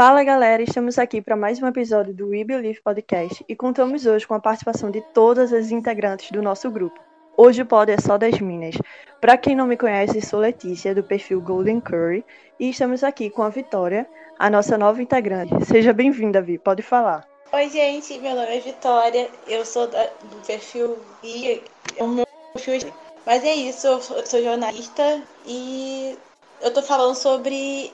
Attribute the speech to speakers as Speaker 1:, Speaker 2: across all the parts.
Speaker 1: Fala galera, estamos aqui para mais um episódio do We Believe Podcast e contamos hoje com a participação de todas as integrantes do nosso grupo. Hoje o pod é só das minas. Para quem não me conhece, sou Letícia, do perfil Golden Curry, e estamos aqui com a Vitória, a nossa nova integrante. Seja bem-vinda, Vi, pode falar.
Speaker 2: Oi, gente, meu nome é Vitória, eu sou da- do perfil e eu não perfil, mas é isso, eu sou, eu sou jornalista e eu tô falando sobre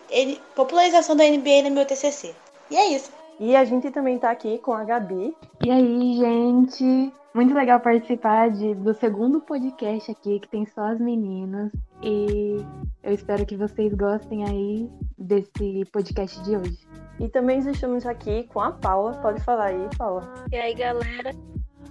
Speaker 2: popularização da NBA no meu TCC. E é isso.
Speaker 1: E a gente também está aqui com a Gabi.
Speaker 3: E aí, gente? Muito legal participar de, do segundo podcast aqui, que tem só as meninas. E eu espero que vocês gostem aí desse podcast de hoje.
Speaker 1: E também estamos aqui com a Paula. Pode falar aí, Paula.
Speaker 4: E aí, galera,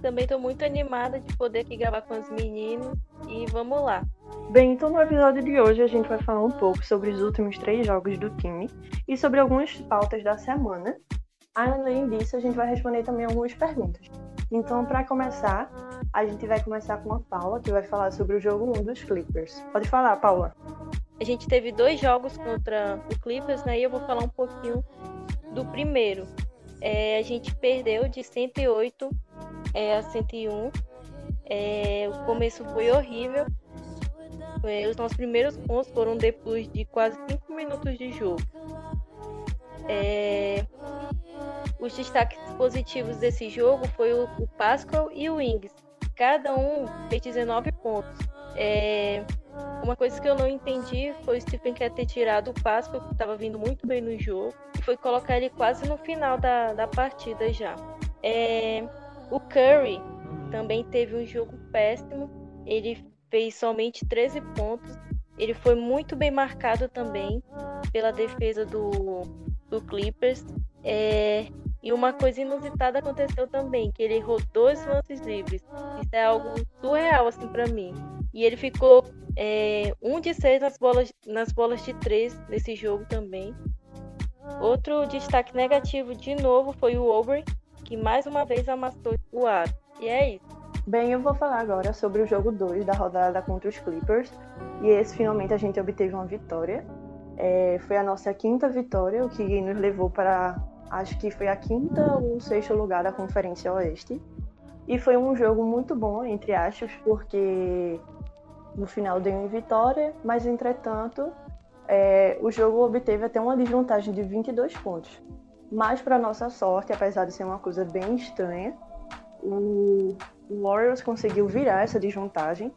Speaker 4: também tô muito animada de poder aqui gravar com os meninos e vamos lá.
Speaker 1: Bem, então no episódio de hoje a gente vai falar um pouco sobre os últimos três jogos do time e sobre algumas pautas da semana. Além disso, a gente vai responder também algumas perguntas. Então, para começar, a gente vai começar com a Paula, que vai falar sobre o jogo 1 dos Clippers. Pode falar, Paula.
Speaker 4: A gente teve dois jogos contra o Clippers, né? E eu vou falar um pouquinho do primeiro. É, a gente perdeu de 108 é, a 101. É, o começo foi horrível. É, os nossos primeiros pontos foram depois de quase 5 minutos de jogo. É, os destaques positivos desse jogo foi o, o Pascal e o Ings. Cada um fez 19 pontos. É, uma coisa que eu não entendi foi o Stephen quer ter tirado o Pascal, que estava vindo muito bem no jogo, e foi colocar ele quase no final da, da partida já. É, o Curry também teve um jogo péssimo. Ele fez somente 13 pontos. Ele foi muito bem marcado também pela defesa do, do Clippers. É, e uma coisa inusitada aconteceu também, que ele errou dois lances livres. Isso é algo surreal assim para mim. E ele ficou é, um de seis nas bolas, nas bolas de três nesse jogo também. Outro destaque negativo de novo foi o Aubrey, que mais uma vez amassou o aro. E é isso.
Speaker 1: Bem, eu vou falar agora sobre o jogo 2 da rodada contra os Clippers. E esse finalmente a gente obteve uma vitória. É, foi a nossa quinta vitória, o que nos levou para acho que foi a quinta ou sexto lugar da Conferência Oeste. E foi um jogo muito bom, entre aspas, porque no final deu em vitória, mas entretanto é, o jogo obteve até uma desvantagem de 22 pontos. Mas, para nossa sorte, apesar de ser uma coisa bem estranha, o Warriors conseguiu virar essa desvantagem,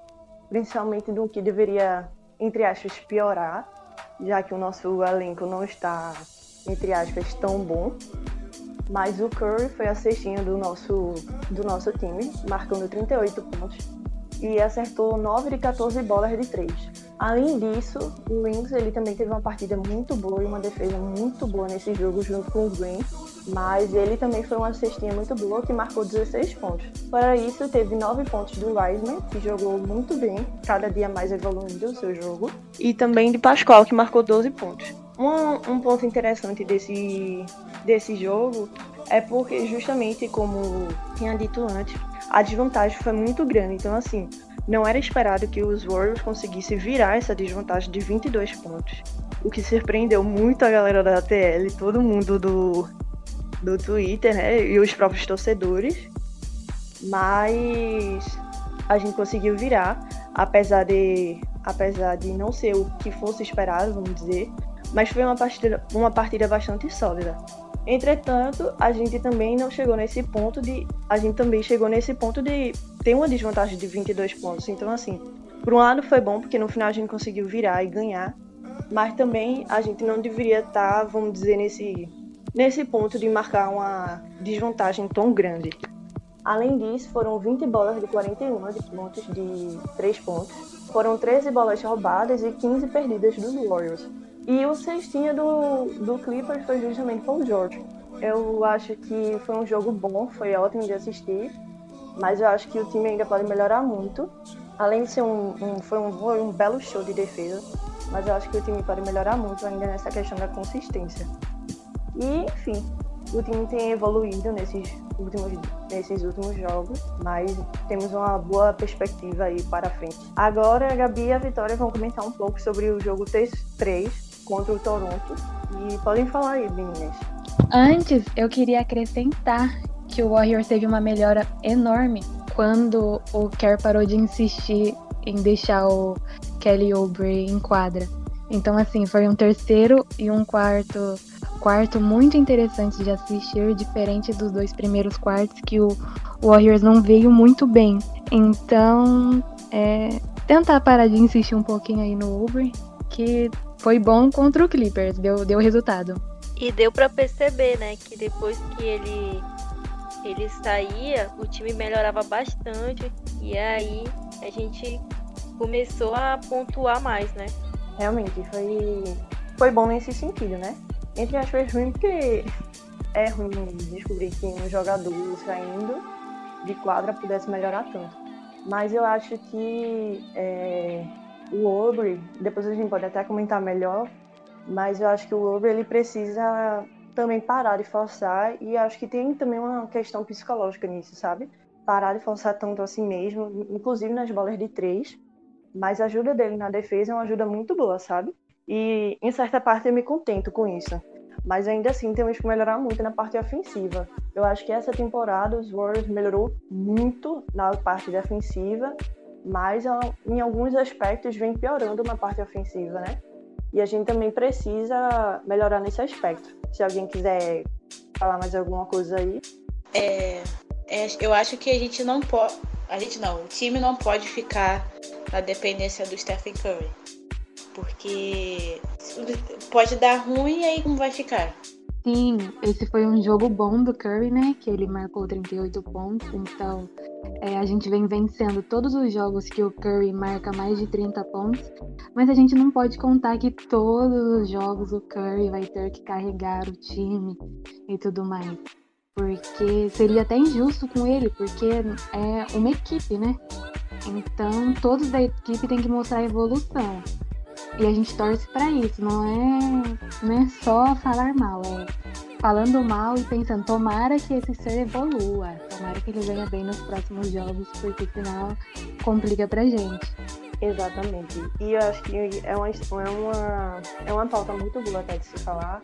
Speaker 1: principalmente do que deveria, entre aspas, piorar, já que o nosso elenco não está, entre aspas, tão bom. Mas o Curry foi a cestinha do nosso, do nosso time, marcando 38 pontos e acertou 9 de 14 bolas de 3. Além disso, o Wings ele também teve uma partida muito boa e uma defesa muito boa nesse jogo junto com o Green, mas ele também foi uma cestinha muito boa que marcou 16 pontos. Para isso, teve 9 pontos do Wiseman, que jogou muito bem, cada dia mais evoluindo o seu jogo, e também de Pascoal, que marcou 12 pontos. Um, um ponto interessante desse, desse jogo é porque, justamente como tinha dito antes, a desvantagem foi muito grande. Então, assim, não era esperado que os Warriors conseguissem virar essa desvantagem de 22 pontos. O que surpreendeu muito a galera da ATL, todo mundo do, do Twitter, né? E os próprios torcedores. Mas a gente conseguiu virar, apesar de, apesar de não ser o que fosse esperado, vamos dizer. Mas foi uma partida, uma partida bastante sólida. Entretanto, a gente também não chegou nesse ponto de. A gente também chegou nesse ponto de ter uma desvantagem de 22 pontos. Então, assim, por um lado foi bom, porque no final a gente conseguiu virar e ganhar. Mas também a gente não deveria estar, vamos dizer, nesse, nesse ponto de marcar uma desvantagem tão grande. Além disso, foram 20 bolas de 41 de pontos de 3 pontos. Foram 13 bolas roubadas e 15 perdidas dos Warriors. E o cestinha do, do Clippers foi justamente Paul George. Eu acho que foi um jogo bom, foi ótimo de assistir, mas eu acho que o time ainda pode melhorar muito. Além de ser um, um foi um, foi um belo show de defesa, mas eu acho que o time pode melhorar muito ainda nessa questão da consistência. E, enfim, o time tem evoluído nesses últimos, nesses últimos jogos, mas temos uma boa perspectiva aí para frente. Agora, a Gabi e a Vitória vão comentar um pouco sobre o jogo T3 contra o Toronto. E podem falar aí, meninas.
Speaker 3: Antes, eu queria acrescentar que o Warriors teve uma melhora enorme quando o Kerr parou de insistir em deixar o Kelly Oubre em quadra. Então, assim, foi um terceiro e um quarto quarto muito interessante de assistir, diferente dos dois primeiros quartos que o Warriors não veio muito bem. Então, é, tentar parar de insistir um pouquinho aí no Uber, que foi bom contra o Clippers, deu, deu resultado.
Speaker 4: E deu para perceber, né, que depois que ele ele saía, o time melhorava bastante e aí a gente começou a pontuar mais, né?
Speaker 1: Realmente foi foi bom nesse sentido, né? Entre aspas, ruim, porque é ruim descobrir que um jogador saindo de quadra pudesse melhorar tanto. Mas eu acho que é, o Obre, depois a gente pode até comentar melhor, mas eu acho que o Obre ele precisa também parar de forçar e acho que tem também uma questão psicológica nisso, sabe? Parar de forçar tanto assim mesmo, inclusive nas bolas de três, mas a ajuda dele na defesa é uma ajuda muito boa, sabe? E em certa parte eu me contento com isso. Mas ainda assim temos que melhorar muito na parte ofensiva. Eu acho que essa temporada os Warriors melhorou muito na parte defensiva, mas em alguns aspectos vem piorando na parte ofensiva, né? E a gente também precisa melhorar nesse aspecto. Se alguém quiser falar mais alguma coisa aí.
Speaker 2: É, é, eu acho que a gente não pode. A gente não, o time não pode ficar na dependência do Stephen Curry. Porque pode dar ruim e aí como vai ficar?
Speaker 3: Sim, esse foi um jogo bom do Curry, né? Que ele marcou 38 pontos. Então, é, a gente vem vencendo todos os jogos que o Curry marca mais de 30 pontos. Mas a gente não pode contar que todos os jogos o Curry vai ter que carregar o time e tudo mais. Porque seria até injusto com ele, porque é uma equipe, né? Então, todos da equipe têm que mostrar evolução. E a gente torce para isso, não é, não é só falar mal, é falando mal e pensando, tomara que esse ser evolua, tomara que ele venha bem nos próximos jogos, porque senão complica pra gente.
Speaker 1: Exatamente. E eu acho que é uma, é uma, é uma pauta muito boa até de se falar,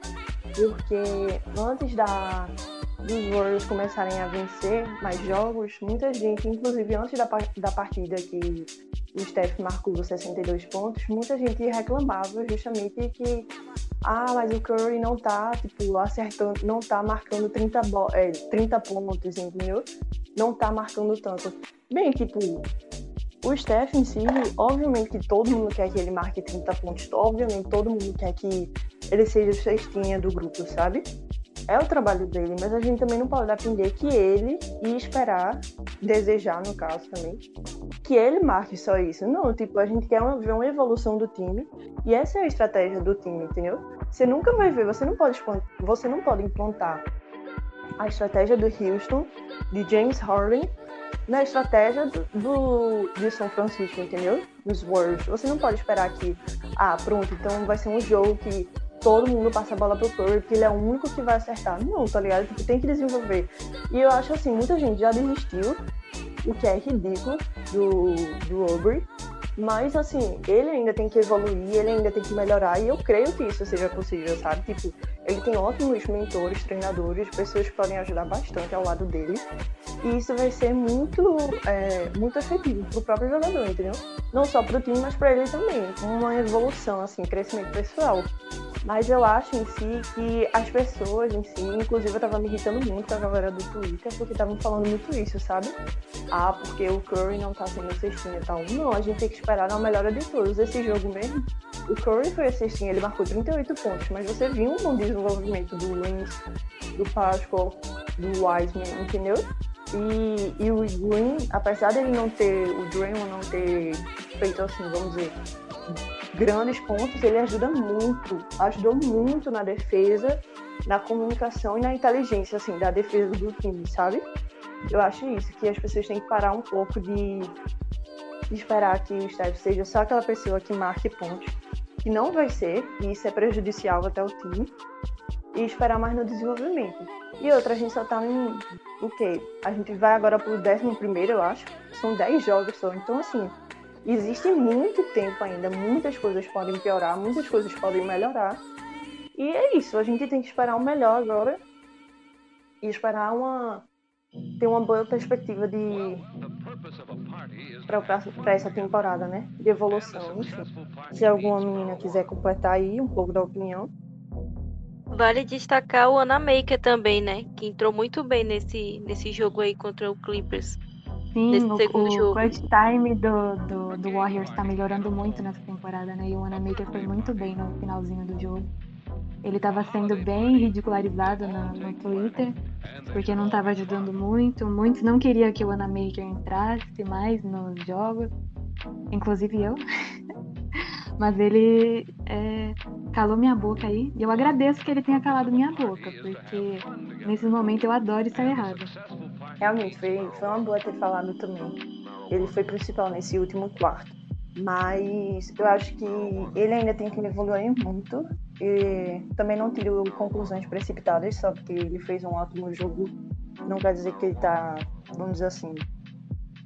Speaker 1: porque antes da, dos Warriors começarem a vencer mais jogos, muita gente, inclusive antes da, da partida que o Steph marcou 62 pontos, muita gente reclamava justamente que ah, mas o Curry não tá, tipo, acertando, não tá marcando 30, é, 30 pontos, entendeu? Não tá marcando tanto. Bem, tipo, o Steph em si, obviamente que todo mundo quer que ele marque 30 pontos, obviamente todo mundo quer que ele seja o cestinha do grupo, sabe? É o trabalho dele, mas a gente também não pode depender que ele e esperar, desejar no caso também, que ele marque só isso. Não, tipo, a gente quer uma, ver uma evolução do time e essa é a estratégia do time, entendeu? Você nunca vai ver, você não pode, você não pode implantar a estratégia do Houston, de James Harden, na estratégia do, do, de São Francisco, entendeu? Nos Warriors. Você não pode esperar que, ah, pronto, então vai ser um jogo que todo mundo passa a bola pro Curry, porque ele é o único que vai acertar. Não, tá ligado? Tipo, tem que desenvolver. E eu acho assim, muita gente já desistiu, o que é ridículo do, do Aubrey. Mas, assim, ele ainda tem que evoluir, ele ainda tem que melhorar, e eu creio que isso seja possível, sabe? Tipo, ele tem ótimos mentores, treinadores, pessoas que podem ajudar bastante ao lado dele. E isso vai ser muito, é, muito efetivo pro próprio jogador, entendeu? Não só pro time, mas para ele também. Uma evolução, assim, crescimento pessoal. Mas eu acho em si que as pessoas em si, inclusive eu tava me irritando muito com a galera do Twitter, porque estavam falando muito isso, sabe? Ah, porque o Curry não tá sendo cestinha e tal. Não, a gente tem que esperar na melhora de todos. Esse jogo mesmo, o Curry foi a cestinha, ele marcou 38 pontos, mas você viu um bom desenvolvimento do Wins, do Pascal, do Wiseman, entendeu? E, e o Green, apesar dele não ter, o Draymond não ter feito assim, vamos dizer, grandes pontos, ele ajuda muito, ajudou muito na defesa, na comunicação e na inteligência, assim, da defesa do time, sabe? Eu acho isso, que as pessoas têm que parar um pouco de, esperar que o Steph seja só aquela pessoa que marque pontos, que não vai ser, e isso é prejudicial até o time, e esperar mais no desenvolvimento. E outra, a gente só tá em o quê? A gente vai agora pro 11 primeiro, eu acho. São 10 jogos só. Então, assim, existe muito tempo ainda. Muitas coisas podem piorar, muitas coisas podem melhorar. E é isso, a gente tem que esperar o melhor agora. E esperar uma. ter uma boa perspectiva de. para essa temporada, né? De evolução, enfim. Se alguma menina quiser completar aí um pouco da opinião.
Speaker 4: Vale destacar o Anamaker também, né? Que entrou muito bem nesse, nesse jogo aí contra o Clippers.
Speaker 3: Sim,
Speaker 4: nesse
Speaker 3: o,
Speaker 4: segundo
Speaker 3: o
Speaker 4: jogo.
Speaker 3: clutch time do, do, do Warriors tá melhorando muito nessa temporada, né? E o Wanamaker foi muito bem no finalzinho do jogo. Ele tava sendo bem ridicularizado no, no Twitter, porque não tava ajudando muito. Muitos não queriam que o Wanamaker entrasse mais nos jogos, inclusive eu. Mas ele é, calou minha boca aí. E eu agradeço que ele tenha calado minha boca, porque nesse momento eu adoro estar errado.
Speaker 1: Realmente, foi, foi uma boa ter falado também. Ele foi principal nesse último quarto. Mas eu acho que ele ainda tem que evoluir muito. E também não tiro conclusões precipitadas, só porque ele fez um ótimo jogo. Não quer dizer que ele tá, vamos dizer assim,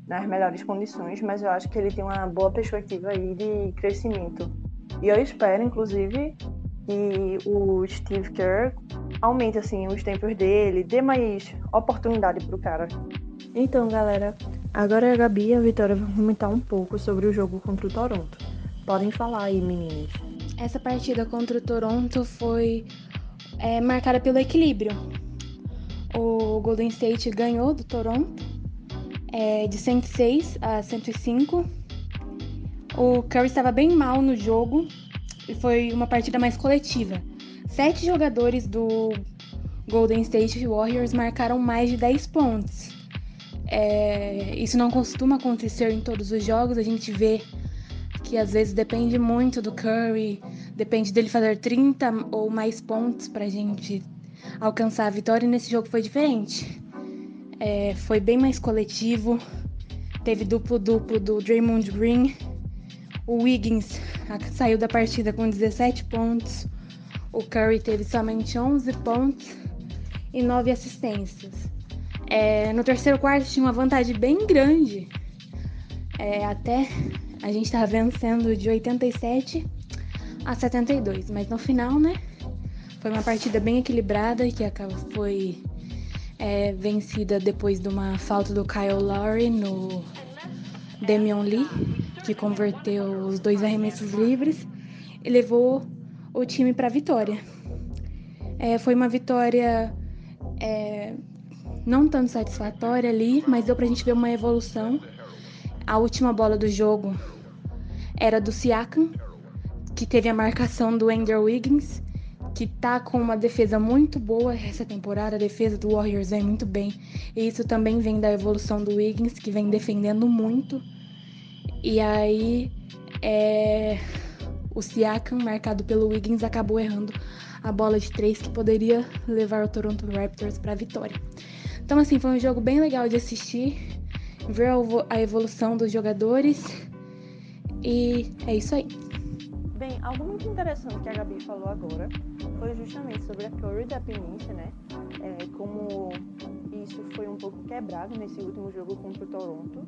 Speaker 1: nas melhores condições, mas eu acho que ele tem uma boa perspectiva aí de crescimento. E eu espero, inclusive, que o Steve Kerr aumente assim os tempos dele, dê mais oportunidade pro cara. Então, galera, agora a Gabi e a Vitória vão comentar um pouco sobre o jogo contra o Toronto. Podem falar aí, meninas.
Speaker 5: Essa partida contra o Toronto foi é, marcada pelo equilíbrio. O Golden State ganhou do Toronto é, de 106 a 105. O Curry estava bem mal no jogo foi uma partida mais coletiva. Sete jogadores do Golden State Warriors marcaram mais de 10 pontos. É, isso não costuma acontecer em todos os jogos. A gente vê que às vezes depende muito do Curry, depende dele fazer 30 ou mais pontos para a gente alcançar a vitória. E nesse jogo foi diferente. É, foi bem mais coletivo. Teve duplo-duplo do Draymond Green. O Wiggins saiu da partida com 17 pontos. O Curry teve somente 11 pontos e 9 assistências. É, no terceiro quarto tinha uma vantagem bem grande. É, até a gente estava vencendo de 87 a 72. Mas no final, né? Foi uma partida bem equilibrada que foi é, vencida depois de uma falta do Kyle Lowry no Damian Lee, que converteu os dois arremessos livres e levou o time para a vitória. É, foi uma vitória é, não tanto satisfatória ali, mas deu para a gente ver uma evolução. A última bola do jogo era do Siakam, que teve a marcação do Andrew Wiggins, que tá com uma defesa muito boa essa temporada. A defesa do Warriors vem muito bem. E isso também vem da evolução do Wiggins, que vem defendendo muito. E aí, é... o Siakam, marcado pelo Wiggins, acabou errando a bola de três que poderia levar o Toronto Raptors para a vitória. Então, assim, foi um jogo bem legal de assistir, ver a evolução dos jogadores. E é isso aí.
Speaker 1: Bem, algo muito interessante que a Gabi falou agora foi justamente sobre a Curry dependência, né? É, como isso foi um pouco quebrado nesse último jogo contra o Toronto.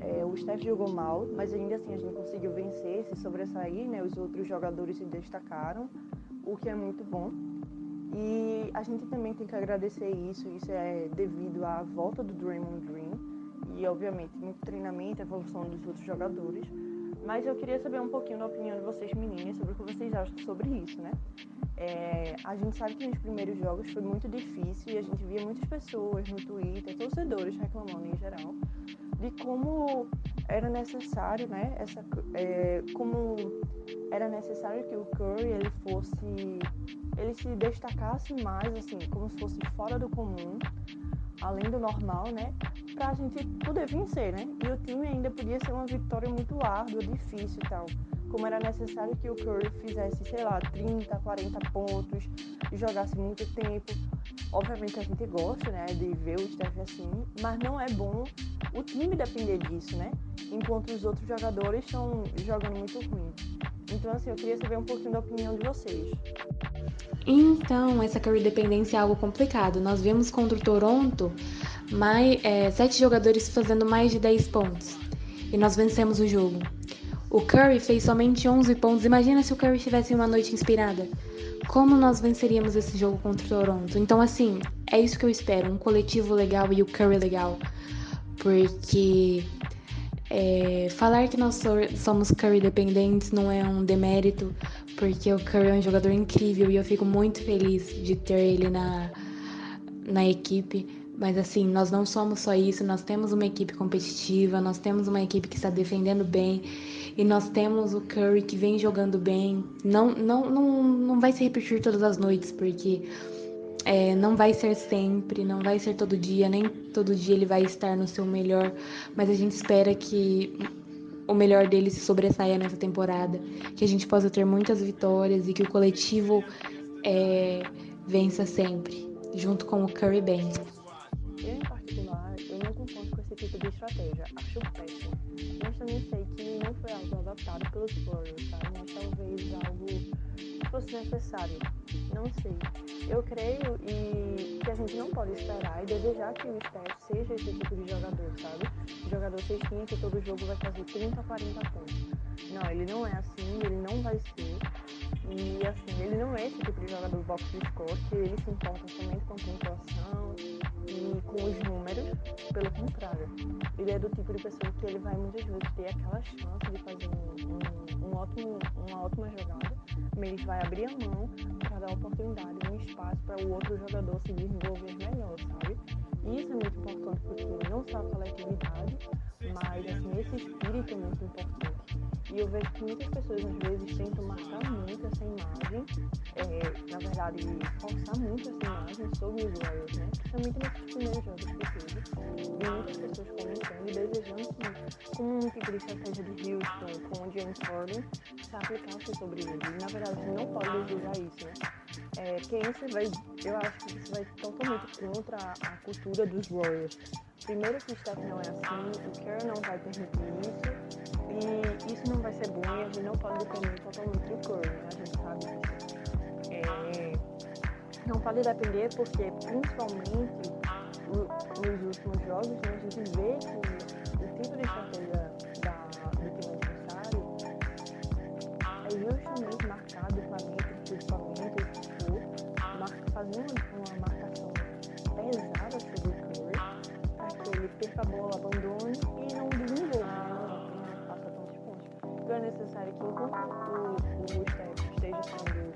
Speaker 1: É, o Steph jogou mal, mas ainda assim a gente conseguiu vencer, se sobressair, né? Os outros jogadores se destacaram, o que é muito bom. E a gente também tem que agradecer isso, isso é devido à volta do Draymond Green e, obviamente, muito treinamento, evolução dos outros jogadores. Mas eu queria saber um pouquinho da opinião de vocês, meninas, sobre o que vocês acham sobre isso, né? É, a gente sabe que nos primeiros jogos foi muito difícil e a gente via muitas pessoas no Twitter, torcedores reclamando em geral, de como era necessário, né? Essa, é, como era necessário que o Curry ele fosse, ele se destacasse mais, assim, como se fosse fora do comum, além do normal, né? Pra gente poder vencer, né? E o time ainda podia ser uma vitória muito árdua, difícil e tal. Como era necessário que o Curry fizesse, sei lá, 30, 40 pontos, jogasse muito tempo. Obviamente a gente gosta, né, de ver o Steph assim, mas não é bom o time depender disso, né? Enquanto os outros jogadores estão jogando muito ruim. Então, assim, eu queria saber um pouquinho da opinião de vocês.
Speaker 3: Então, essa Curry dependência é algo complicado. Nós vimos contra o Toronto mais, é, sete jogadores fazendo mais de 10 pontos. E nós vencemos o jogo. O Curry fez somente 11 pontos. Imagina se o Curry tivesse uma noite inspirada. Como nós venceríamos esse jogo contra o Toronto? Então, assim, é isso que eu espero: um coletivo legal e o Curry legal. Porque é, falar que nós somos Curry dependentes não é um demérito, porque o Curry é um jogador incrível e eu fico muito feliz de ter ele na, na equipe. Mas assim, nós não somos só isso, nós temos uma equipe competitiva, nós temos uma equipe que está defendendo bem e nós temos o Curry que vem jogando bem. Não, não, não, não vai se repetir todas as noites, porque é, não vai ser sempre, não vai ser todo dia, nem todo dia ele vai estar no seu melhor, mas a gente espera que o melhor dele se sobressaia nessa temporada, que a gente possa ter muitas vitórias e que o coletivo é, vença sempre, junto com o Curry Band.
Speaker 1: Eu, em particular, eu não concordo com esse tipo de estratégia. Acho péssimo. Mas também sei que não foi algo adaptado pelos Warriors, sabe? Mas talvez algo que fosse necessário. Não sei. Eu creio e que a gente não pode esperar e desejar que o Steph seja esse tipo de jogador, sabe? Jogador cestinha que todo jogo vai fazer 30, 40 pontos. Não, ele não é assim, ele não vai ser. E assim, ele não é esse tipo de jogador box score que ele se importa somente com pontuação e com os números, pelo contrário. Ele é do tipo de pessoa que ele vai muitas vezes ter aquela chance de fazer um, um, um ótimo, uma ótima jogada, mas vai abrir a mão para dar oportunidade, um espaço para o outro jogador se desenvolver melhor, sabe? Isso é muito importante para o time, não só a coletividade, mas assim, esse espírito é muito importante. E eu vejo que muitas pessoas às vezes tentam marcar muito essa imagem, é, na verdade, forçar muito essa imagem sobre os Warriors, né? Principalmente nesses primeiros jogos que teve. E muitas pessoas comentando e desejando que, como um de estratégia de Houston, com o James Harden, se aplicasse sobre ele. E na verdade, você não pode desejar isso, né? É, porque isso vai, eu acho que isso vai totalmente contra a, a dos Warriors. Primeiro que o Steph não é assim, o Kerr não vai permitir isso. E isso não vai ser bom e a gente não pode depender totalmente do Curry, né? A gente sabe disso. É, não pode depender porque, principalmente nos últimos jogos, né, a gente vê que o tipo de estratégia que ele perca a bola, abandone e não desenvolva é necessário que o, o Steph esteja sendo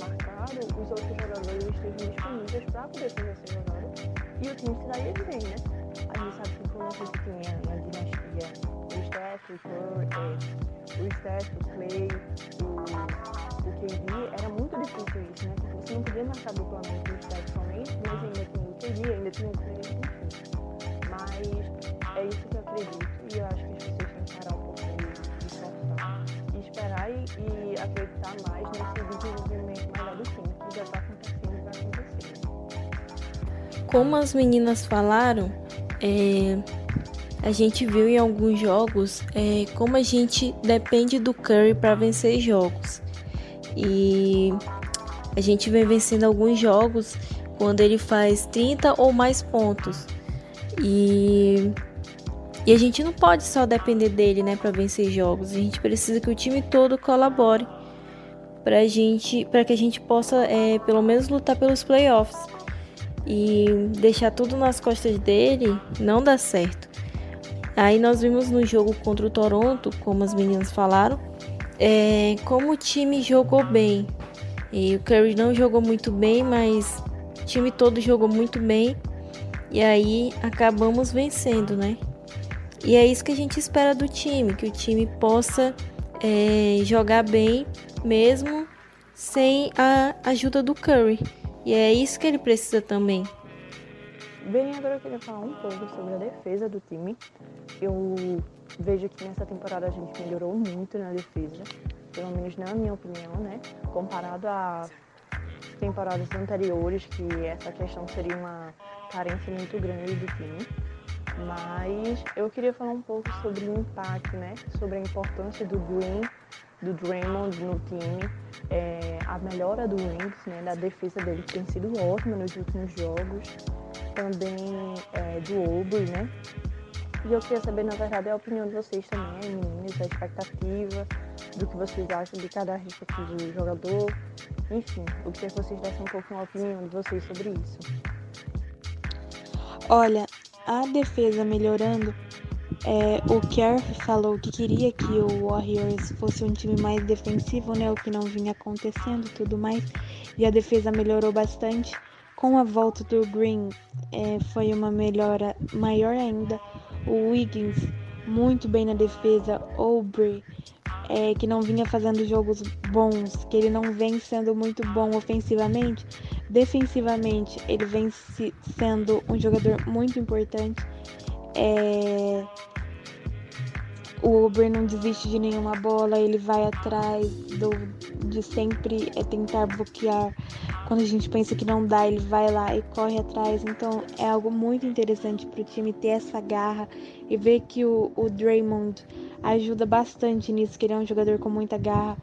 Speaker 1: marcado, os outros jogadores estejam disponíveis para poder fazer essa jogada e o time se daí bem, né? A gente sabe que quando gente tinha na dinastia o Steph, o Curry, é, o Steph, o Clay, o, o KD, era muito difícil isso, né? Porque você não podia marcar duplamente o Steph somente, mas ainda tinha o KD, ainda tinha o Clay, enfim. É isso que eu acredito e eu acho que as pessoas têm que parar um pouco esperar e, e acreditar mais nesse desenvolvimento melhor do time, que já está acontecendo e vai acontecer.
Speaker 6: Como as meninas falaram, é, a gente viu em alguns jogos é, como a gente depende do Curry para vencer jogos. E a gente vem vencendo alguns jogos quando ele faz 30 ou mais pontos. E e a gente não pode só depender dele, né, para vencer jogos. A gente precisa que o time todo colabore para gente, para que a gente possa, é, pelo menos, lutar pelos playoffs. E deixar tudo nas costas dele não dá certo. Aí nós vimos no jogo contra o Toronto, como as meninas falaram, é, como o time jogou bem. E o Curry não jogou muito bem, mas o time todo jogou muito bem. E aí acabamos vencendo, né? E é isso que a gente espera do time, que o time possa é, jogar bem mesmo sem a ajuda do Curry. E é isso que ele precisa também.
Speaker 1: Bem, agora eu queria falar um pouco sobre a defesa do time. Eu vejo que nessa temporada a gente melhorou muito na defesa. pelo menos na minha opinião, né? Comparado a temporadas anteriores, que essa questão seria uma carência muito grande do time. Mas eu queria falar um pouco sobre o impacto, né? Sobre a importância do Green, do Draymond no time, é, a melhora do Wings, né? Da defesa dele que tem sido ótima nos últimos jogos, também é, do Aubrey, né? E eu queria saber, na verdade, a opinião de vocês também, meninas, a expectativa, do que vocês acham de cada respectivo jogador. Enfim, eu queria que vocês dessem um pouco a opinião de vocês sobre isso.
Speaker 5: Olha, a defesa melhorando, é, o Kerr falou que queria que o Warriors fosse um time mais defensivo, né? O que não vinha acontecendo tudo mais. E a defesa melhorou bastante. Com a volta do Green, é, foi uma melhora maior ainda. O Wiggins, muito bem na defesa. Aubrey, é, que não vinha fazendo jogos bons, que ele não vem sendo muito bom ofensivamente. Defensivamente, ele vem se, sendo um jogador muito importante. É... O Uber não desiste de nenhuma bola, ele vai atrás do, de sempre é tentar bloquear. Quando a gente pensa que não dá, ele vai lá e corre atrás. Então é algo muito interessante para o time ter essa garra e ver que o, o Draymond ajuda bastante nisso, que ele é um jogador com muita garra.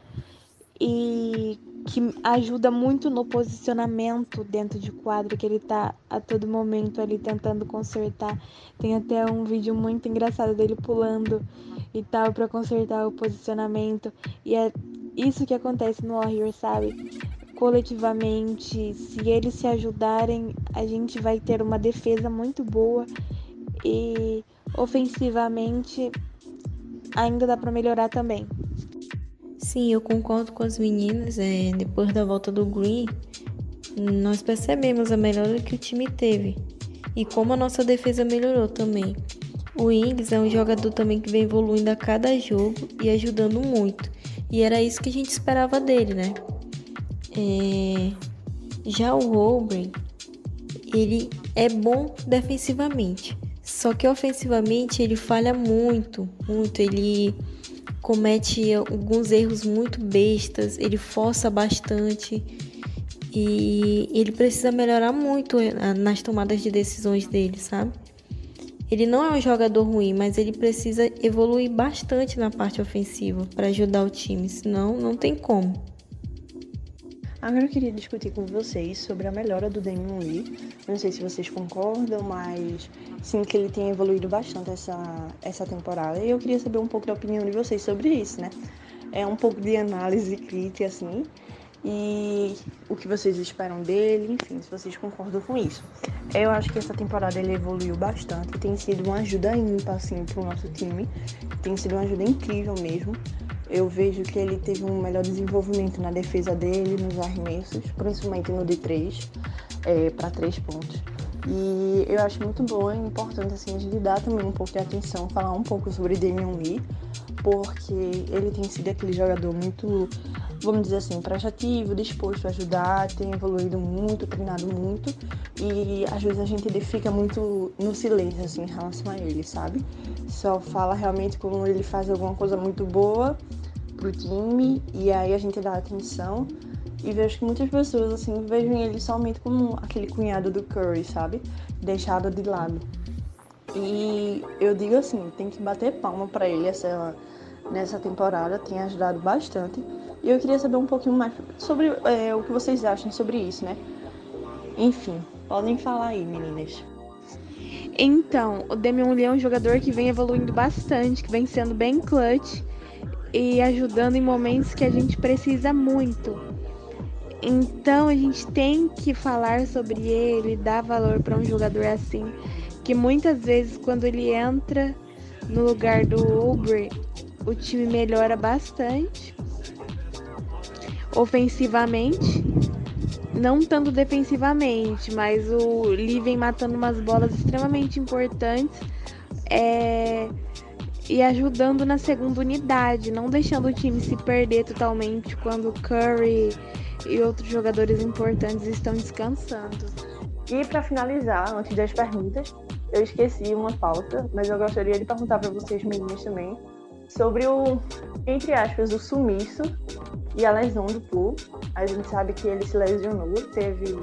Speaker 5: E que ajuda muito no posicionamento dentro de quadro, que ele tá a todo momento ali tentando consertar. Tem até um vídeo muito engraçado dele pulando e tal para consertar o posicionamento. E é isso que acontece no Warrior, sabe? Coletivamente, se eles se ajudarem, a gente vai ter uma defesa muito boa e ofensivamente ainda dá para melhorar também.
Speaker 6: Sim, eu concordo com as meninas. É, depois da volta do Green, nós percebemos a melhora que o time teve e como a nossa defesa melhorou também. O Ings é um jogador também que vem evoluindo a cada jogo e ajudando muito. E era isso que a gente esperava dele, né? É... Já o Holbrin, ele é bom defensivamente. Só que ofensivamente ele falha muito, muito. Ele comete alguns erros muito bestas, ele força bastante e ele precisa melhorar muito eh, nas tomadas de decisões dele, sabe? Ele não é um jogador ruim, mas ele precisa evoluir bastante na parte ofensiva para ajudar o time, senão não tem como.
Speaker 1: Agora eu queria discutir com vocês sobre a melhora do Damon Lee. não sei se vocês concordam, mas sim que ele tem evoluído bastante essa, essa temporada. E eu queria saber um pouco da opinião de vocês sobre isso, né? É um pouco de análise crítica, assim, e o que vocês esperam dele, enfim, se vocês concordam com isso. Eu acho que essa temporada ele evoluiu bastante, tem sido uma ajuda ímpar, assim, pro nosso time. Tem sido uma ajuda incrível mesmo eu vejo que ele teve um melhor desenvolvimento na defesa dele, nos arremessos, principalmente no de três, é, para três pontos. E eu acho muito bom e importante assim, a gente dar também um pouco de atenção, falar um pouco sobre Damian Lee, porque ele tem sido aquele jogador muito, vamos dizer assim, prestativo, disposto a ajudar, tem evoluído muito, treinado muito, e às vezes a gente fica muito no silêncio assim, em relação a ele, sabe? Só fala realmente quando ele faz alguma coisa muito boa pro time, e aí a gente dá atenção. E vejo que muitas pessoas, assim, vejam ele somente como aquele cunhado do Curry, sabe? Deixado de lado. E eu digo assim, tem que bater palma para ele essa, nessa temporada, tem ajudado bastante. E eu queria saber um pouquinho mais sobre é, o que vocês acham sobre isso, né? Enfim, podem falar aí, meninas.
Speaker 5: Então, o Damian Lee é um jogador que vem evoluindo bastante, que vem sendo bem clutch e ajudando em momentos que a gente precisa muito. Então a gente tem que falar sobre ele, dar valor para um jogador assim, que muitas vezes quando ele entra no lugar do Uber, o time melhora bastante ofensivamente, não tanto defensivamente, mas o Lee vem matando umas bolas extremamente importantes é, e ajudando na segunda unidade, não deixando o time se perder totalmente quando Curry e outros jogadores importantes estão descansando.
Speaker 1: E para finalizar, antes das perguntas, eu esqueci uma pauta, mas eu gostaria de perguntar para vocês meninas também sobre o, entre aspas, o sumiço e a lesão do Poole. A gente sabe que ele se lesionou, teve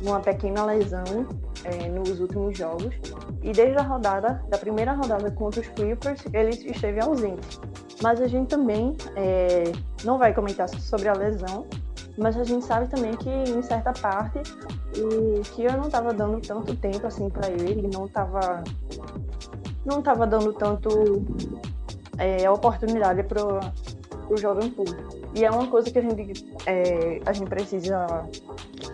Speaker 1: uma pequena lesão é, nos últimos jogos. E desde a rodada, da primeira rodada contra os Clippers, ele esteve ausente. Mas a gente também é, não vai comentar sobre a lesão, mas a gente sabe também que em certa parte o Kier não estava dando tanto tempo assim para ele, não estava não estava dando tanto é, oportunidade para o Jordan Poole. E é uma coisa que a gente, é, a gente precisa.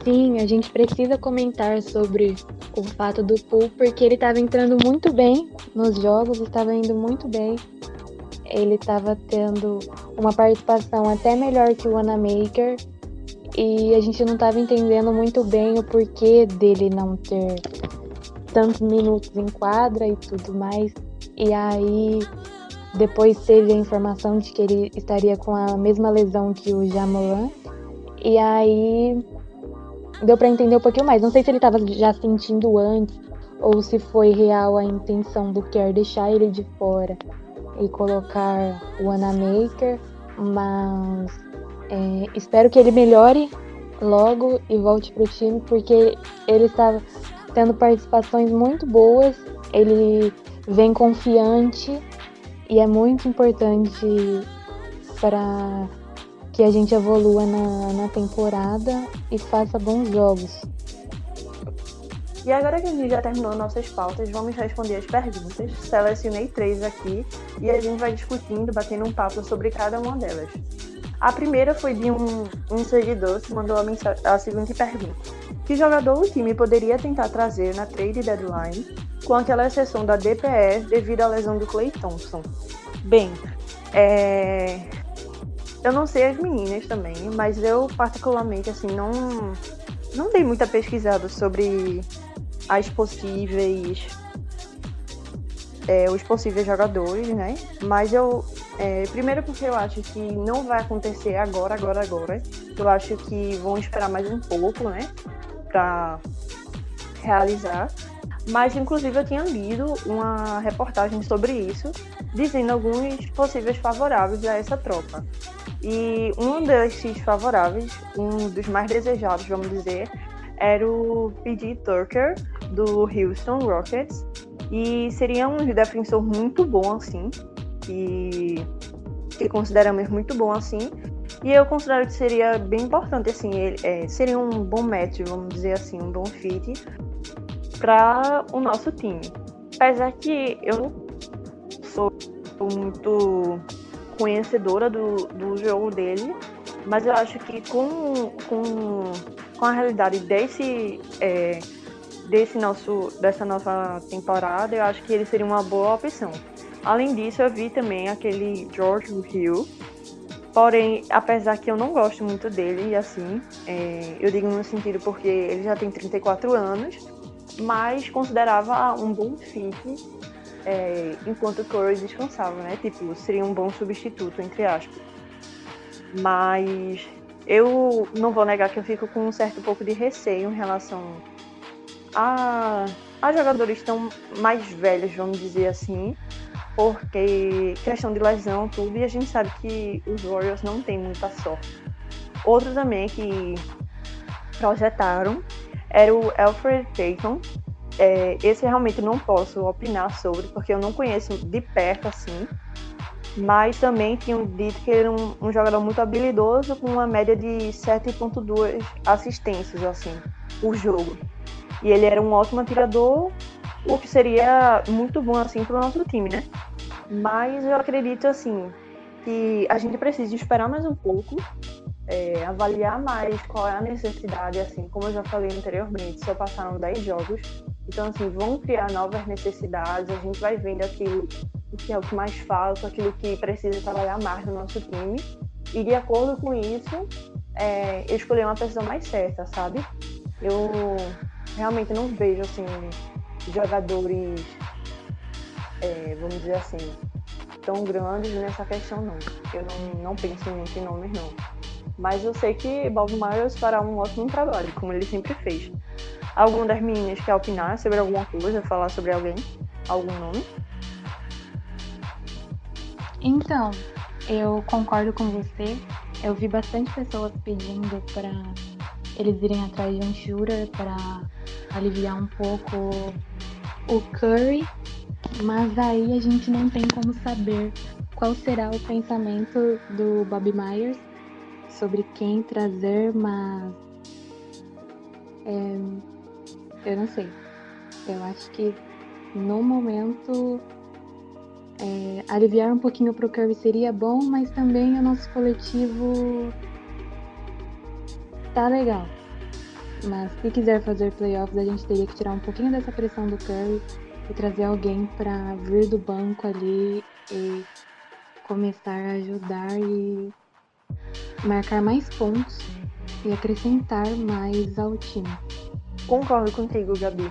Speaker 3: Sim, a gente precisa comentar sobre o fato do Poole, porque ele estava entrando muito bem nos jogos, estava indo muito bem. Ele estava tendo uma participação até melhor que o Wanamaker. E a gente não estava entendendo muito bem o porquê dele não ter tantos minutos em quadra e tudo mais. E aí depois teve a informação de que ele estaria com a mesma lesão que o Jamoran. E aí deu para entender um pouquinho mais. Não sei se ele estava já sentindo antes ou se foi real a intenção do Kerr deixar ele de fora e colocar o Anamaker, mas é, espero que ele melhore logo e volte para o time, porque ele está tendo participações muito boas, ele vem confiante e é muito importante para que a gente evolua na, na temporada e faça bons jogos.
Speaker 1: E agora que a gente já terminou nossas pautas, vamos responder as perguntas. Selecionei três aqui e a gente vai discutindo, batendo um papo sobre cada uma delas. A primeira foi de um, um seguidor que mandou a, a seguinte pergunta: Que jogador o time poderia tentar trazer na trade deadline com aquela exceção da DPS devido à lesão do Clay Thompson. Bem, é... eu não sei as meninas também, mas eu particularmente assim não não dei muita pesquisada sobre as possíveis é, os possíveis jogadores, né? Mas eu é, primeiro porque eu acho que não vai acontecer agora, agora, agora. Eu acho que vão esperar mais um pouco, né? Para realizar. Mas, inclusive, eu tinha lido uma reportagem sobre isso, dizendo alguns possíveis favoráveis a essa troca. E um desses favoráveis, um dos mais desejados, vamos dizer, era o P.J. Tucker, do Houston Rockets. E seria um defensor muito bom, assim, que, que consideramos muito bom, assim. E eu considero que seria bem importante, assim, ele, é, seria um bom match, vamos dizer assim, um bom fit para o nosso time. Apesar que eu não sou muito conhecedora do, do jogo dele, mas eu acho que com, com, com a realidade desse, é, desse nosso, dessa nossa temporada, eu acho que ele seria uma boa opção. Além disso, eu vi também aquele George Hill, Porém, apesar que eu não gosto muito dele, assim, é, eu digo no sentido porque ele já tem 34 anos mas considerava um bom fit é, enquanto o Curry descansava, né? Tipo, seria um bom substituto, entre aspas. Mas eu não vou negar que eu fico com um certo pouco de receio em relação a, a jogadores tão mais velhos, vamos dizer assim, porque questão de lesão, tudo, e a gente sabe que os Warriors não têm muita sorte. Outro também que projetaram era o Alfred Payton. É, esse realmente não posso opinar sobre, porque eu não conheço de perto assim. Mas também tinham dito que era um, um jogador muito habilidoso, com uma média de 7,2 assistências assim, por jogo. E ele era um ótimo atirador, o que seria muito bom assim para o nosso time, né? Mas eu acredito assim que a gente precisa esperar mais um pouco é, avaliar mais qual é a necessidade, assim, como eu já falei anteriormente, só passaram 10 jogos, então, assim, vão criar novas necessidades, a gente vai vendo aquilo que é o que mais falta, aquilo que precisa trabalhar mais no nosso time, e de acordo com isso, é, eu escolhi uma pessoa mais certa, sabe? Eu realmente não vejo, assim, jogadores, é, vamos dizer assim, tão grandes nessa questão, não. Eu não, não penso muito em nomes, não. Mas eu sei que Bob Myers fará um ótimo trabalho, como ele sempre fez. Alguma das meninas quer opinar sobre alguma coisa, falar sobre alguém? Algum nome?
Speaker 3: Então, eu concordo com você. Eu vi bastante pessoas pedindo para eles irem atrás de um shooter para aliviar um pouco o Curry, mas aí a gente não tem como saber qual será o pensamento do Bob Myers sobre quem trazer, mas é, eu não sei. Eu acho que no momento é, aliviar um pouquinho pro Curry seria bom, mas também o nosso coletivo tá legal. Mas se quiser fazer playoffs, a gente teria que tirar um pouquinho dessa pressão do Curry e trazer alguém para vir do banco ali e começar a ajudar e marcar mais pontos e acrescentar mais ao time.
Speaker 1: Concordo contigo, Gabi.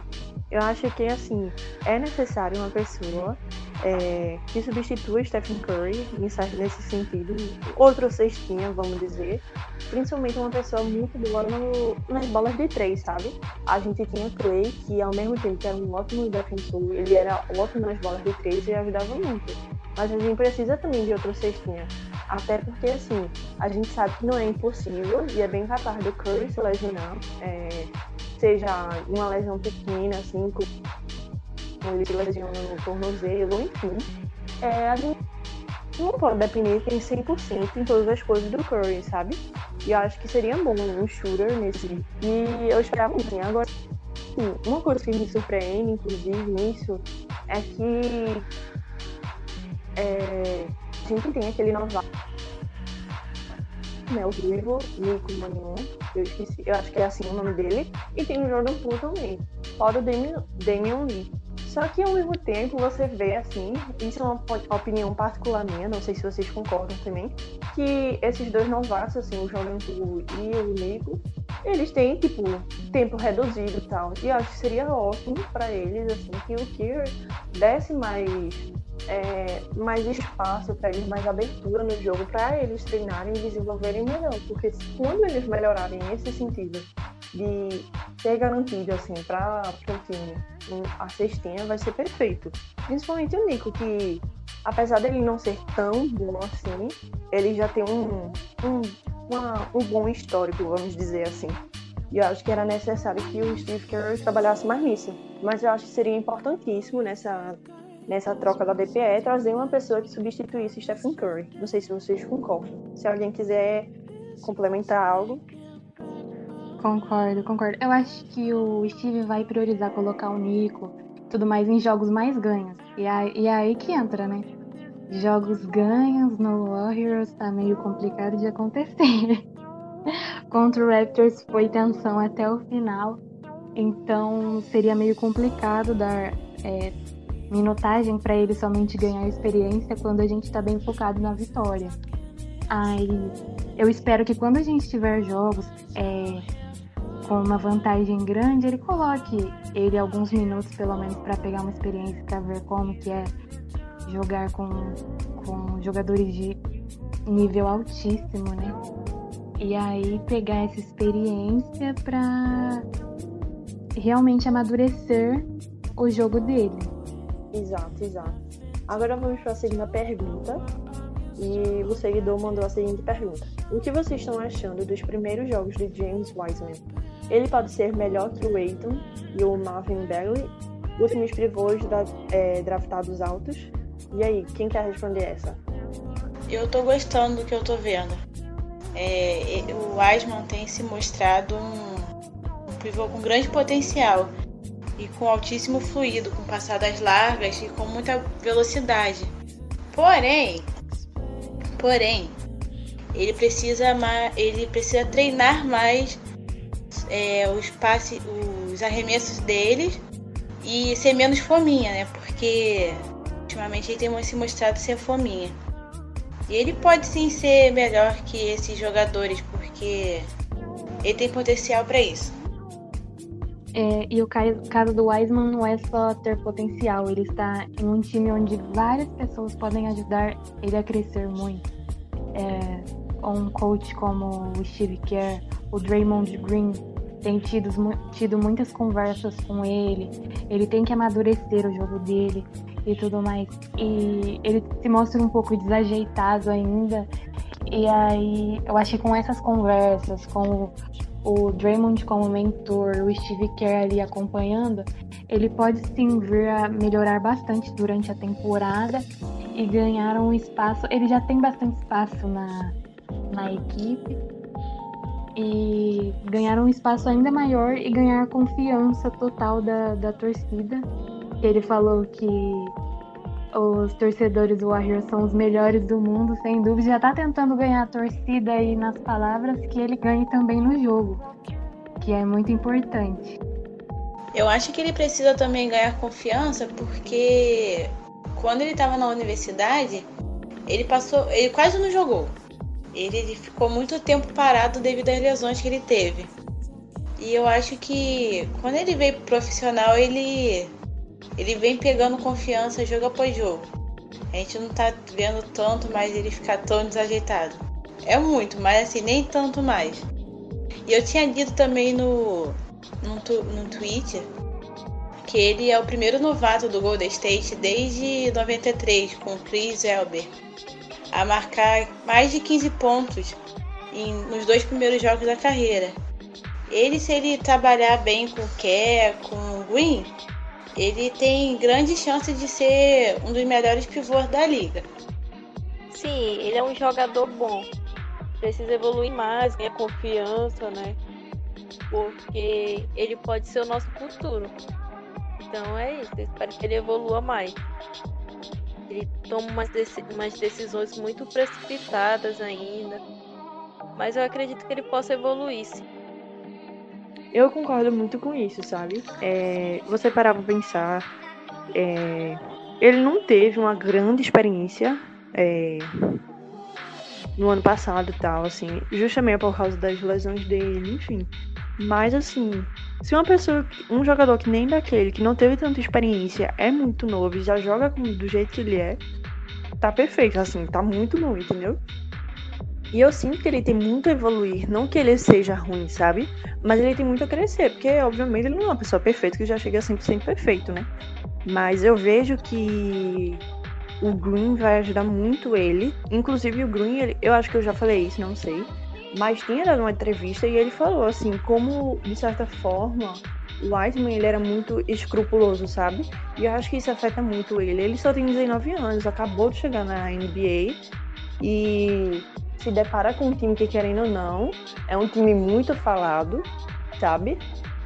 Speaker 1: Eu acho que assim é necessário uma pessoa é, que substitua Stephen Curry nesse sentido, outro cestinha, vamos dizer, principalmente uma pessoa muito boa no, nas bolas de três, sabe? A gente tinha Clay, que ao mesmo tempo que era um ótimo defensor, ele era ótimo nas bolas de três e ajudava muito. Mas a gente precisa também de outro cestinha. Até porque, assim, a gente sabe que não é impossível e é bem capaz do Curry se lesionar, é, seja uma lesão pequena, assim, se lesiona no tornozelo, enfim. É, a gente não pode depender em 100% em todas as coisas do Curry, sabe? E eu acho que seria bom um shooter nesse. E eu esperava muito. Assim, agora, sim, uma coisa que me surpreende, inclusive, nisso, é que é, a gente tem aquele novato, né, o Nico Manion, eu esqueci, eu acho que é assim o nome dele, e tem o Jordan Poole também, fora o Damian, Damian Lee. Só que ao mesmo tempo você vê assim, isso é uma opinião particular minha, não sei se vocês concordam também, que esses dois novatos, assim, o Poole e o Nico, eles têm, tipo, tempo reduzido e tal. E acho que seria ótimo para eles, assim, que o Kier desse mais é, mais espaço para eles, mais abertura no jogo, para eles treinarem e desenvolverem melhor. Porque quando eles melhorarem nesse sentido de ter garantido assim, para o time a cestinha, vai ser perfeito. Principalmente o Nico, que apesar dele não ser tão bom assim, ele já tem um, um, uma, um bom histórico, vamos dizer assim. E eu acho que era necessário que o Steve Kerr trabalhasse mais nisso. Mas eu acho que seria importantíssimo nessa nessa troca da DPE, trazer uma pessoa que substituísse Stephen Curry. Não sei se vocês concordam. Se alguém quiser complementar algo.
Speaker 3: Concordo, concordo. Eu acho que o Steve vai priorizar colocar o Nico tudo mais em jogos mais ganhos. E aí, e aí que entra, né? Jogos ganhos no Warriors tá meio complicado de acontecer. Contra o Raptors foi tensão até o final. Então seria meio complicado dar é, minutagem para ele somente ganhar experiência quando a gente está bem focado na vitória. Aí eu espero que quando a gente tiver jogos é, com uma vantagem grande, ele coloque ele alguns minutos pelo menos para pegar uma experiência, para ver como que é jogar com, com jogadores de nível altíssimo, né? E aí pegar essa experiência para realmente amadurecer o jogo dele.
Speaker 1: Exato, exato. Agora vamos para a segunda pergunta. E o seguidor mandou a seguinte pergunta: O que vocês estão achando dos primeiros jogos de James Wiseman? Ele pode ser melhor que o Aiton e o Marvin Bagley, últimos pivôs da, é, draftados altos? E aí, quem quer responder essa?
Speaker 2: Eu tô gostando do que eu tô vendo. É, o Wiseman tem se mostrado um, um pivô com grande potencial e com altíssimo fluido, com passadas largas e com muita velocidade. Porém, porém, ele precisa ele precisa treinar mais é, os os arremessos deles e ser menos fominha, né? Porque ultimamente ele tem se mostrado ser fominha. E ele pode sim ser melhor que esses jogadores, porque ele tem potencial para isso.
Speaker 3: É, e o caso do Wiseman não é só ter potencial, ele está em um time onde várias pessoas podem ajudar ele a crescer muito. É, um coach como o Steve Kerr, o Draymond Green, tem tido, tido muitas conversas com ele, ele tem que amadurecer o jogo dele. e tudo mais. E ele se mostra um pouco desajeitado ainda. E aí eu acho que com essas conversas, com o Draymond como mentor, o Steve Kerr ali acompanhando, ele pode sim vir a melhorar bastante durante a temporada e ganhar um espaço. Ele já tem bastante espaço na, na equipe e ganhar um espaço ainda maior e ganhar confiança total da, da torcida. Ele falou que os torcedores do Warriors são os melhores do mundo, sem dúvida. Já tá tentando ganhar a torcida aí nas palavras que ele ganhe também no jogo, que é muito importante.
Speaker 2: Eu acho que ele precisa também ganhar confiança porque quando ele estava na universidade, ele passou, ele quase não jogou. Ele, ficou muito tempo parado devido às lesões que ele teve. E eu acho que quando ele veio pro profissional, ele ele vem pegando confiança jogo após jogo. A gente não tá vendo tanto mais ele ficar tão desajeitado. É muito, mas assim, nem tanto mais. E eu tinha dito também no, no, no Twitter que ele é o primeiro novato do Golden State desde 93, com Chris Elber, a marcar mais de 15 pontos em, nos dois primeiros jogos da carreira. Ele, se ele trabalhar bem com o Kerr, com o Green, ele tem grande chance de ser um dos melhores pivôs da liga.
Speaker 4: Sim, ele é um jogador bom. Precisa evoluir mais, ganhar confiança, né? Porque ele pode ser o nosso futuro. Então é isso, espero que ele evolua mais. Ele toma umas, umas decisões muito precipitadas ainda. Mas eu acredito que ele possa evoluir sim.
Speaker 1: Eu concordo muito com isso, sabe? É, você parar pra pensar. É, ele não teve uma grande experiência é, no ano passado e tal, assim, justamente por causa das lesões dele, enfim. Mas assim, se uma pessoa, um jogador que nem daquele, que não teve tanta experiência, é muito novo e já joga do jeito que ele é, tá perfeito, assim, tá muito bom, entendeu? E eu sinto que ele tem muito a evoluir. Não que ele seja ruim, sabe? Mas ele tem muito a crescer. Porque, obviamente, ele não é uma pessoa perfeita que já chega a 100% perfeito, né? Mas eu vejo que o Green vai ajudar muito ele. Inclusive, o Green, ele, eu acho que eu já falei isso, não sei. Mas tinha dado uma entrevista e ele falou assim, como de certa forma o Whiteman ele era muito escrupuloso, sabe? E eu acho que isso afeta muito ele. Ele só tem 19 anos, acabou de chegar na NBA e se depara com um time que, querendo ou não, é um time muito falado, sabe?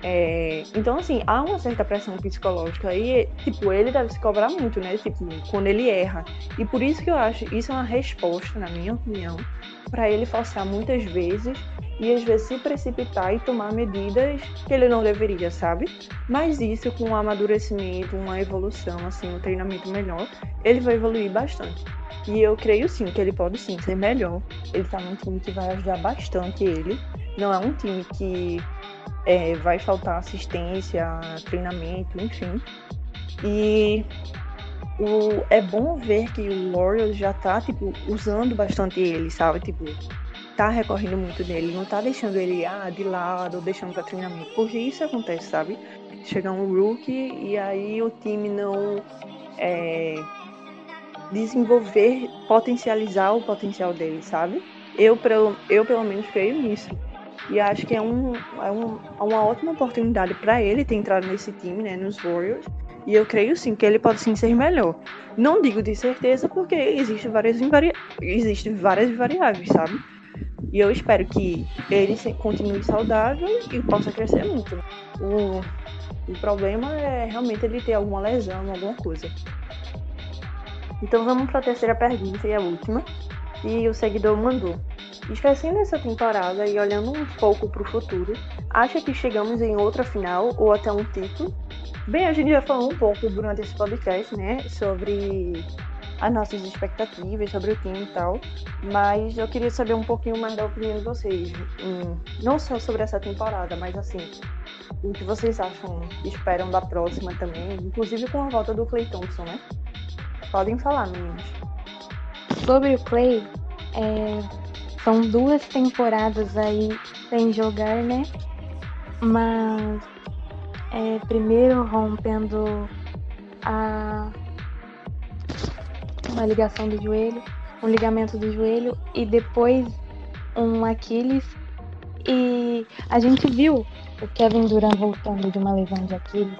Speaker 1: É, então, assim, há uma certa pressão psicológica e, tipo, ele deve se cobrar muito, né? Tipo, quando ele erra. E por isso que eu acho isso é uma resposta, na minha opinião, para ele forçar muitas vezes e às vezes se precipitar e tomar medidas que ele não deveria, sabe? Mas isso com um amadurecimento, uma evolução, assim, um treinamento melhor, ele vai evoluir bastante. E eu creio sim que ele pode sim ser melhor. Ele tá num time que vai ajudar bastante ele. Não é um time que é, vai faltar assistência, treinamento, enfim. E o, é bom ver que o Warriors já tá, tipo, usando bastante ele, sabe? Tipo, tá recorrendo muito nele, não tá deixando ele ah, de lado, deixando para treinamento. Porque isso acontece, sabe? Chega um rookie e aí o time não é, desenvolver, potencializar o potencial dele, sabe? Eu, eu pelo menos creio nisso. E acho que é, um, é um, é uma ótima oportunidade para ele ter entrado nesse time, né, nos Warriors. E eu creio sim que ele pode sim ser melhor. Não digo de certeza porque existe várias, invari... existe várias variáveis, sabe? E eu espero que ele continue saudável e possa crescer muito. O, o problema é realmente ele ter alguma lesão, alguma coisa. Então vamos para a terceira pergunta e a última. E o seguidor mandou. Esquecendo essa temporada e olhando um pouco para o futuro, acha que chegamos em outra final ou até um título? Bem, a gente já falou um pouco durante esse podcast, né, sobre as nossas expectativas, sobre o time e tal, mas eu queria saber um pouquinho mais da opinião de vocês, não só sobre essa temporada, mas assim, o que vocês acham, esperam da próxima também, inclusive com a volta do Clay Thompson, né? Podem falar, meninos.
Speaker 3: Sobre o Clay, é, são duas temporadas aí sem jogar, né? Mas é, primeiro rompendo a, uma ligação do joelho, um ligamento do joelho e depois um Aquiles. E a gente viu o Kevin Durant voltando de uma lesão de Aquiles,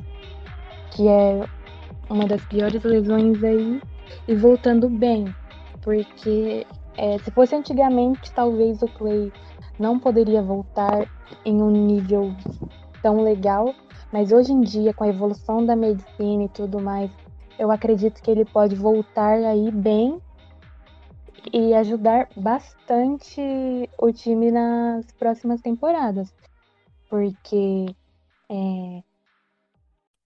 Speaker 3: que é uma das piores lesões aí, e voltando bem, porque é, se fosse antigamente, talvez o Clay não poderia voltar em um nível tão legal, mas hoje em dia, com a evolução da medicina e tudo mais, eu acredito que ele pode voltar aí bem e ajudar bastante o time nas próximas temporadas, porque é,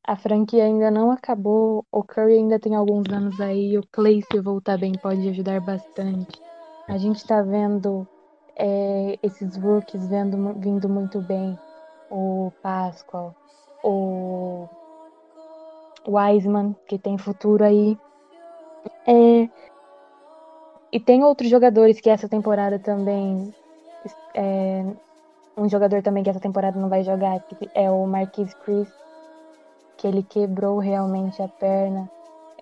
Speaker 3: a franquia ainda não acabou, o Curry ainda tem alguns anos aí, o Clay se voltar bem pode ajudar bastante. A gente está vendo é, esses rookies vendo, vindo muito bem, o Pascal, o Wiseman, que tem futuro aí. É, e tem outros jogadores que essa temporada também. É, um jogador também que essa temporada não vai jogar, que é o Marquis Chris, que ele quebrou realmente a perna.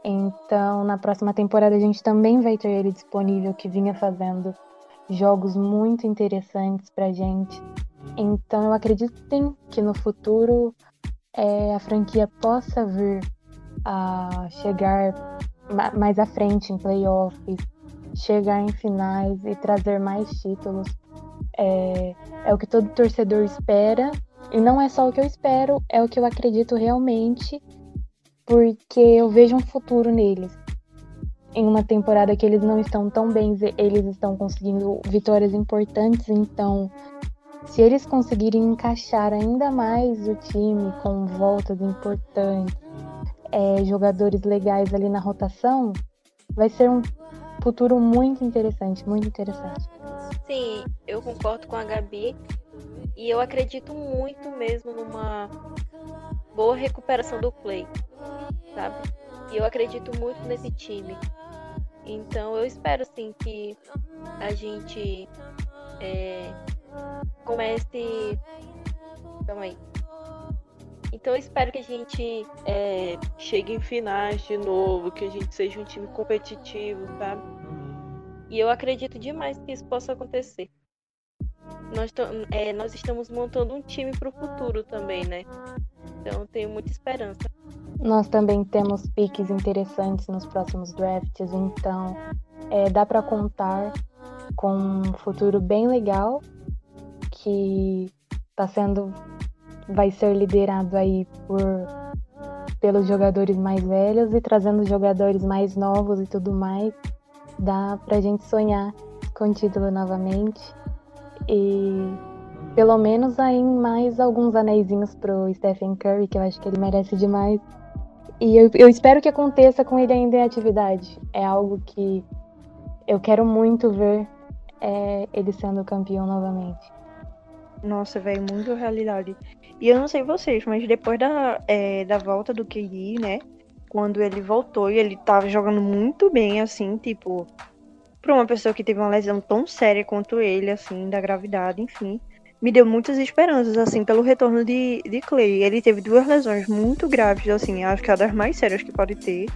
Speaker 3: Então, na próxima temporada a gente também vai ter ele disponível, que vinha fazendo jogos muito interessantes pra gente. Então, eu acredito sim que no futuro é, a franquia possa vir a chegar mais à frente em playoffs, chegar em finais e trazer mais títulos. É, é o que todo torcedor espera. E não é só o que eu espero, é o que eu acredito realmente, porque eu vejo um futuro neles. Em uma temporada que eles não estão tão bem, eles estão conseguindo vitórias importantes, então se eles conseguirem encaixar ainda mais o time com voltas importantes, é, jogadores legais ali na rotação, vai ser um futuro muito interessante, muito interessante.
Speaker 4: Sim, eu concordo com a Gabi e eu acredito muito mesmo numa boa recuperação do Clay, sabe? E eu acredito muito nesse time. Então eu espero sim que a gente é, comece. Calma aí. Então eu espero que a gente é, chegue em finais de novo, que a gente seja um time competitivo, sabe? E eu acredito demais que isso possa acontecer. Nós, é, nós estamos montando um time para o futuro também, né? Então tenho muita esperança.
Speaker 3: Nós também temos piques interessantes nos próximos drafts, então é, dá para contar com um futuro bem legal que está sendo vai ser liderado aí por pelos jogadores mais velhos e trazendo jogadores mais novos e tudo mais, dá pra gente sonhar com o título novamente e pelo menos aí mais alguns anéisinhos pro Stephen Curry, que eu acho que ele merece demais. E eu, eu espero que aconteça com ele ainda em atividade. É algo que eu quero muito ver é, ele sendo campeão novamente.
Speaker 1: Nossa, velho, muito realidade. E eu não sei vocês, mas depois da, é, da volta do KD, né? Quando ele voltou e ele tava jogando muito bem, assim, tipo, pra uma pessoa que teve uma lesão tão séria quanto ele, assim, da gravidade, enfim. Me deu muitas esperanças, assim, pelo retorno de, de Clay. Ele teve duas lesões muito graves, assim, acho que é das mais sérias que pode ter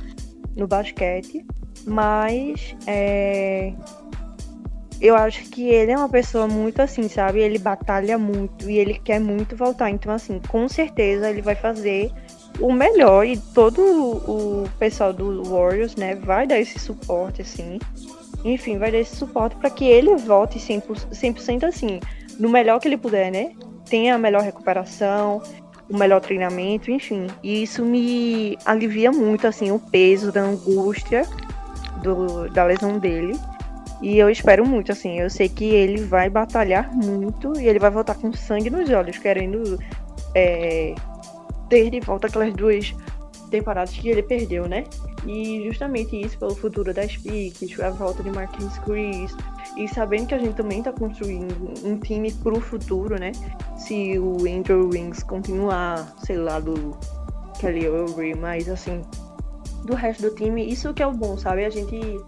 Speaker 1: no basquete. Mas, é, eu acho que ele é uma pessoa muito assim, sabe? Ele batalha muito e ele quer muito voltar. Então, assim, com certeza ele vai fazer o melhor e todo o pessoal do Warriors, né, vai dar esse suporte, assim. Enfim, vai dar esse suporte para que ele volte 100%, 100% assim, no melhor que ele puder, né? Tenha a melhor recuperação, o melhor treinamento, enfim. E isso me alivia muito, assim, o peso da angústia do, da lesão dele. E eu espero muito, assim, eu sei que ele vai batalhar muito e ele vai voltar com sangue nos olhos, querendo é, ter de volta aquelas duas temporadas que ele perdeu, né? E justamente isso pelo futuro das piques, a volta de Marquinhos Chris, e sabendo que a gente também tá construindo um time pro futuro, né? Se o Andrew Wings continuar, sei lá, do Kelly Oubre, mas assim, do resto do time, isso que é o bom, sabe? A gente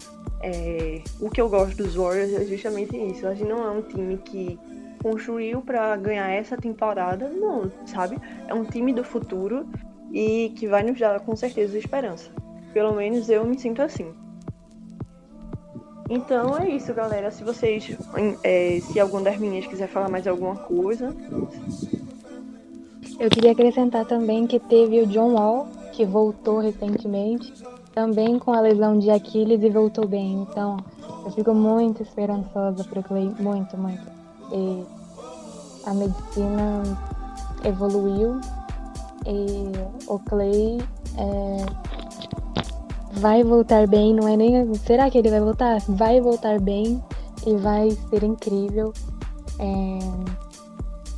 Speaker 1: é, o que eu gosto dos Warriors é justamente isso. A gente não é um time que construiu para ganhar essa temporada, não, sabe? É um time do futuro e que vai nos dar com certeza esperança. Pelo menos eu me sinto assim. Então é isso, galera. Se vocês, é, se algum das meninas quiser falar mais alguma coisa.
Speaker 3: Eu queria acrescentar também que teve o John Wall, que voltou recentemente, também com a lesão de Aquiles e voltou bem. Então, eu fico muito esperançosa para o Clay, muito, muito. E a medicina evoluiu e o Clay é, vai voltar bem, não é nem. Será que ele vai voltar? Vai voltar bem e vai ser incrível. É,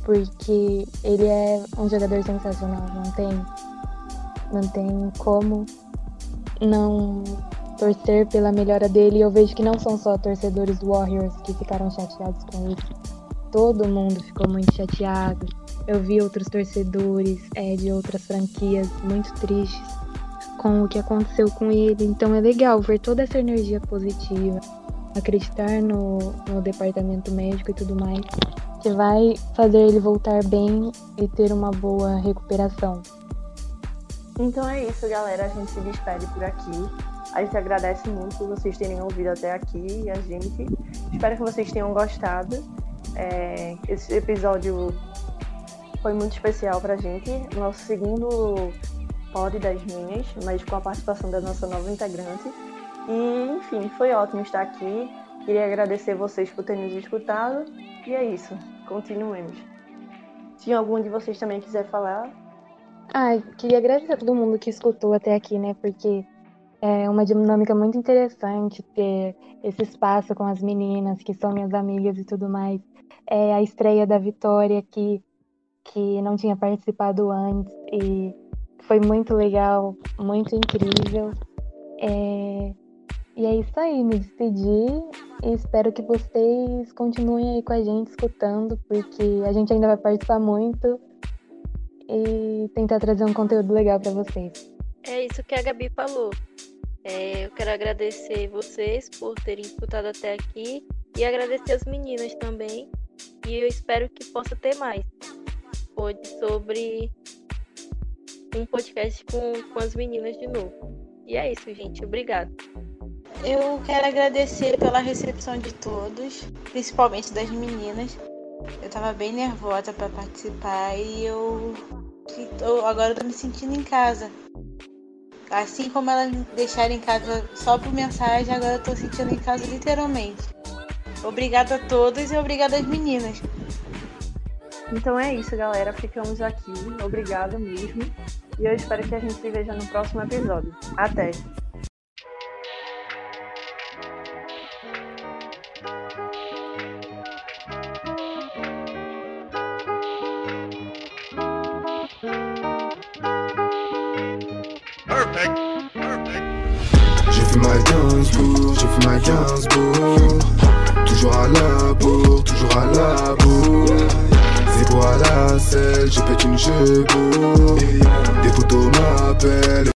Speaker 3: porque ele é um jogador sensacional, não tem, não tem como não torcer pela melhora dele. E eu vejo que não são só torcedores do Warriors que ficaram chateados com isso. Todo mundo ficou muito chateado. Eu vi outros torcedores é, de outras franquias muito tristes com o que aconteceu com ele. Então é legal ver toda essa energia positiva, acreditar no, no departamento médico e tudo mais, que vai fazer ele voltar bem e ter uma boa recuperação.
Speaker 1: Então é isso, galera. A gente se despede por aqui. A gente agradece muito vocês terem ouvido até aqui a gente. Espero que vocês tenham gostado. É, esse episódio foi muito especial pra gente. Nosso segundo pod das minhas, mas com a participação da nossa nova integrante. E, enfim, foi ótimo estar aqui. Queria agradecer vocês por terem nos escutado. E é isso. Continuemos. Se algum de vocês também quiser falar.
Speaker 3: Ah, queria agradecer a todo mundo que escutou até aqui, né? Porque é uma dinâmica muito interessante ter esse espaço com as meninas que são minhas amigas e tudo mais. É a estreia da Vitória que, que não tinha participado antes e foi muito legal, muito incrível. É... E é isso aí, me despedi e espero que vocês continuem aí com a gente escutando, porque a gente ainda vai participar muito e tentar trazer um conteúdo legal para vocês.
Speaker 4: É isso que a Gabi falou. É, eu quero agradecer vocês por terem escutado até aqui e agradecer as meninas também. E eu espero que possa ter mais. Sobre um podcast com, com as meninas de novo. E é isso, gente. Obrigada.
Speaker 2: Eu quero agradecer pela recepção de todos, principalmente das meninas. Eu tava bem nervosa para participar e eu, eu agora tô me sentindo em casa. Assim como elas me deixaram em casa só por mensagem, agora eu tô sentindo em casa literalmente. Obrigada a todos e obrigada às meninas.
Speaker 1: Então é isso, galera. Ficamos aqui. Obrigada mesmo. E eu espero que a gente se veja no próximo episódio. Até!
Speaker 7: J'ai fait ma Gainsbourg, j'ai fait ma Gainsbourg Toujours à la bourre, toujours à la bourre à la selle, je pète une chevaux. Des photos m'appellent.